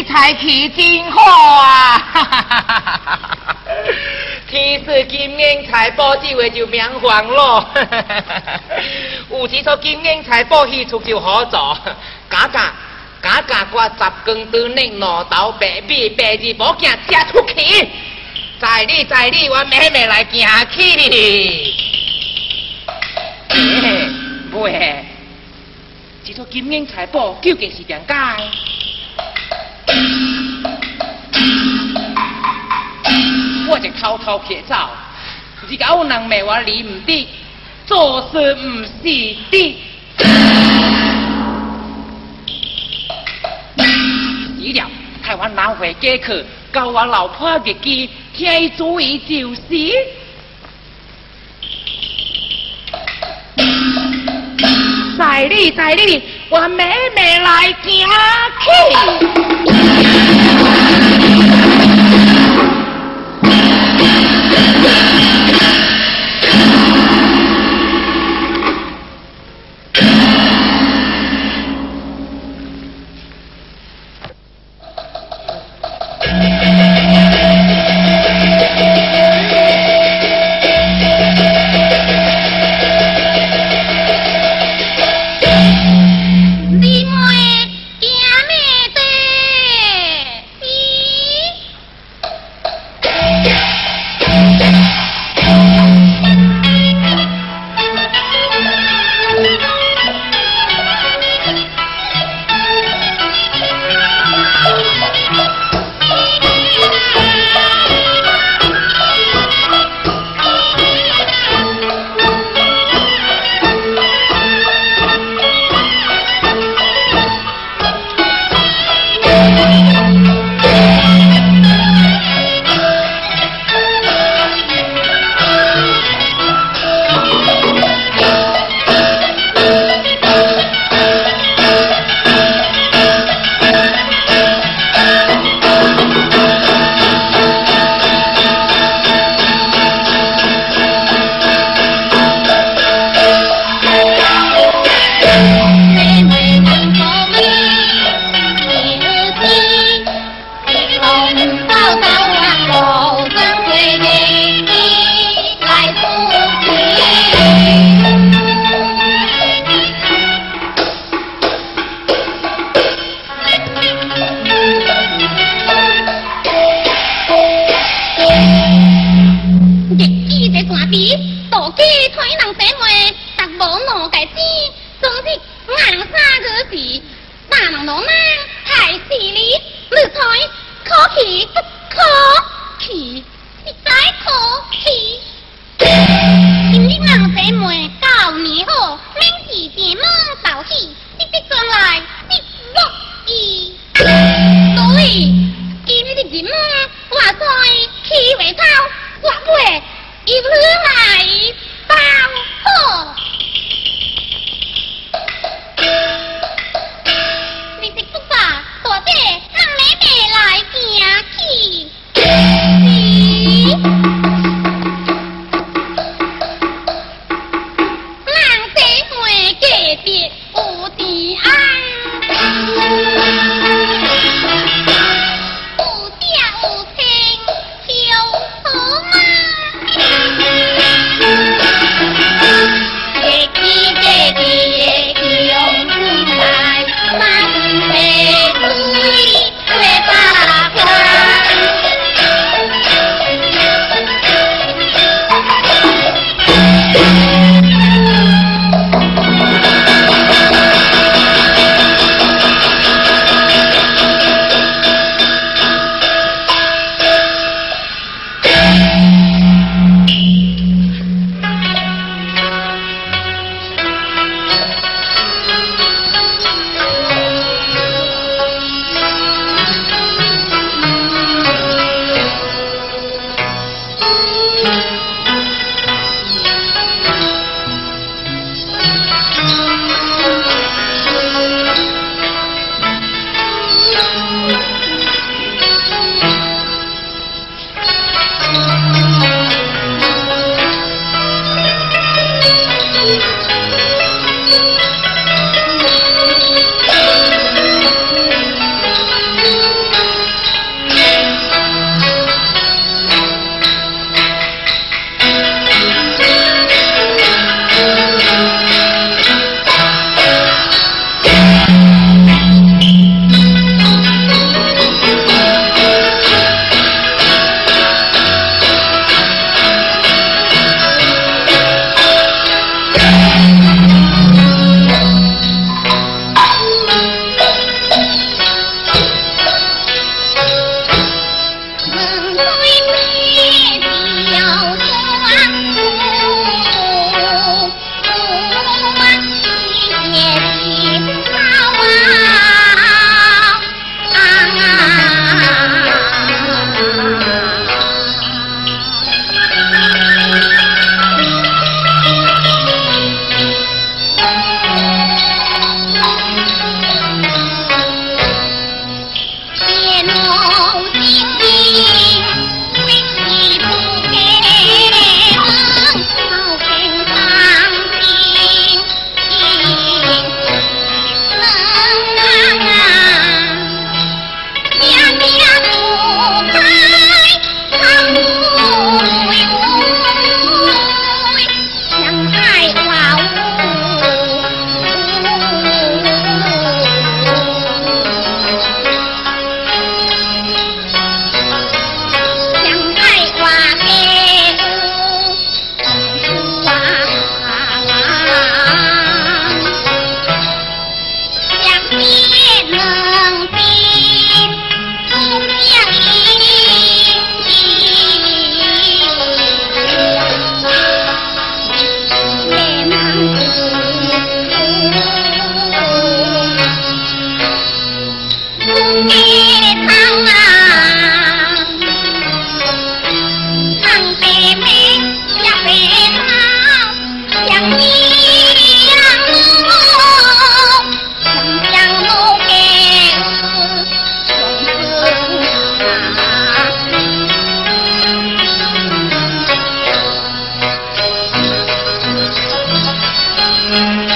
你才去真好啊！其实金银财宝这位就免烦咯，有几撮金银财宝去处就好做，嘎嘎嘎嘎我十公之内拿刀白米白日宝剑吃出去，在你在你我妹妹来行去。喂，这撮金银财宝究竟是点解？我就偷偷撇走，你家有人骂我理唔得，做事唔是的。死了，台湾拿回家去，教我老婆日记，天伊主意就是。在哩在哩，我妹妹来行去。气不可气，实在可气今日望 khi thích gái khó, khi Khi 今日的前妈 nàng trẻ mày Thank you.